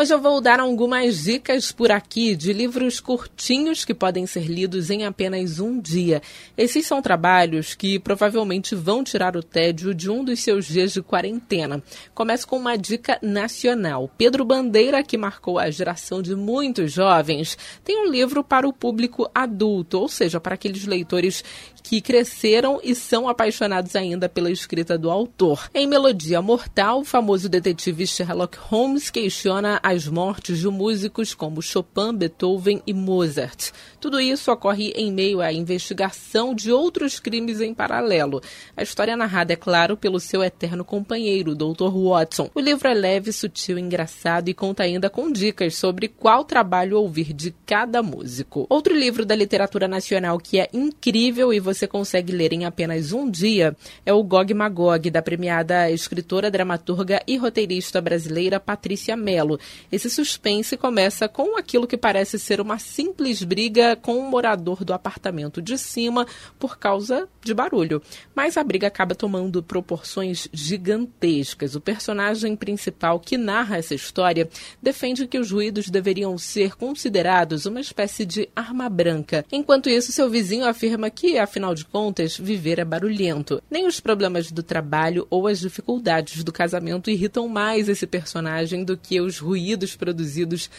Hoje eu vou dar algumas dicas por aqui de livros curtinhos que podem ser lidos em apenas um dia. Esses são trabalhos que provavelmente vão tirar o tédio de um dos seus dias de quarentena. Começo com uma dica nacional. Pedro Bandeira, que marcou a geração de muitos jovens, tem um livro para o público adulto, ou seja, para aqueles leitores que cresceram e são apaixonados ainda pela escrita do autor. Em Melodia Mortal, o famoso detetive Sherlock Holmes questiona as mortes de músicos como Chopin, Beethoven e Mozart. Tudo isso ocorre em meio à investigação de outros crimes em paralelo. A história é narrada, é claro, pelo seu eterno companheiro, Dr. Watson. O livro é leve, sutil, engraçado e conta ainda com dicas sobre qual trabalho ouvir de cada músico. Outro livro da literatura nacional que é incrível e você consegue ler em apenas um dia é o Gog Magog, da premiada escritora, dramaturga e roteirista brasileira Patrícia Mello. Esse suspense começa com aquilo que parece ser uma simples briga com um morador do apartamento de cima por causa de barulho. Mas a briga acaba tomando proporções gigantescas. O personagem principal que narra essa história defende que os ruídos deveriam ser considerados uma espécie de arma branca. Enquanto isso, seu vizinho afirma que, afinal de contas, viver é barulhento. Nem os problemas do trabalho ou as dificuldades do casamento irritam mais esse personagem do que os ruídos produzidos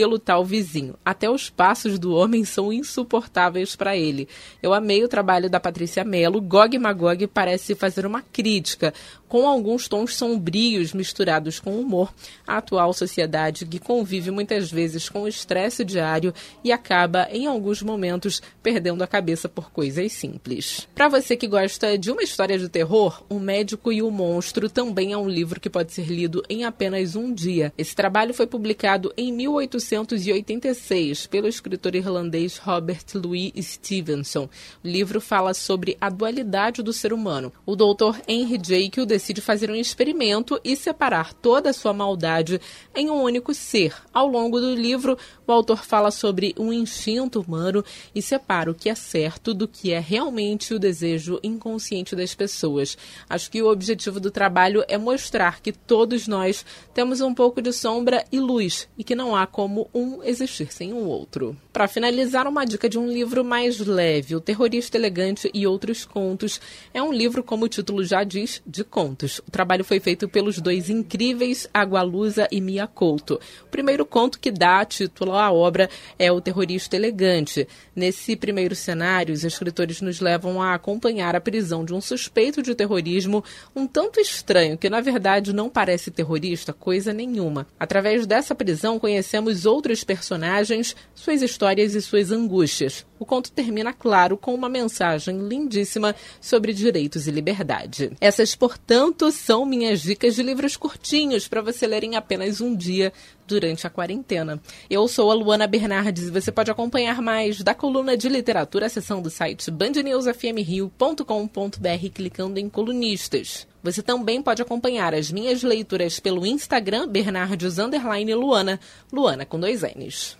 pelo tal vizinho. Até os passos do homem são insuportáveis para ele. Eu amei o trabalho da Patrícia Mello. Gog Magog parece fazer uma crítica, com alguns tons sombrios misturados com humor, à atual sociedade que convive muitas vezes com o estresse diário e acaba, em alguns momentos, perdendo a cabeça por coisas simples. Para você que gosta de uma história de terror, O Médico e o Monstro também é um livro que pode ser lido em apenas um dia. Esse trabalho foi publicado em 1800 1886 pelo escritor irlandês Robert Louis Stevenson. O livro fala sobre a dualidade do ser humano. O doutor Henry Jekyll decide fazer um experimento e separar toda a sua maldade em um único ser. Ao longo do livro, o autor fala sobre um instinto humano e separa o que é certo do que é realmente o desejo inconsciente das pessoas. Acho que o objetivo do trabalho é mostrar que todos nós temos um pouco de sombra e luz e que não há como como um existir sem o outro. Para finalizar, uma dica de um livro mais leve, O Terrorista Elegante e Outros Contos. É um livro, como o título já diz, de contos. O trabalho foi feito pelos dois incríveis Agualusa e Mia Couto. O primeiro conto que dá título à obra é O Terrorista Elegante. Nesse primeiro cenário, os escritores nos levam a acompanhar a prisão de um suspeito de terrorismo um tanto estranho, que na verdade não parece terrorista coisa nenhuma. Através dessa prisão, conhecemos outros personagens, suas histórias e suas angústias. O conto termina, claro, com uma mensagem lindíssima sobre direitos e liberdade. Essas, portanto, são minhas dicas de livros curtinhos para você ler em apenas um dia durante a quarentena. Eu sou a Luana Bernardes e você pode acompanhar mais da coluna de literatura, seção do site bandnewsfmrio.com.br clicando em colunistas. Você também pode acompanhar as minhas leituras pelo Instagram Bernardes Luana, Luana com dois N's.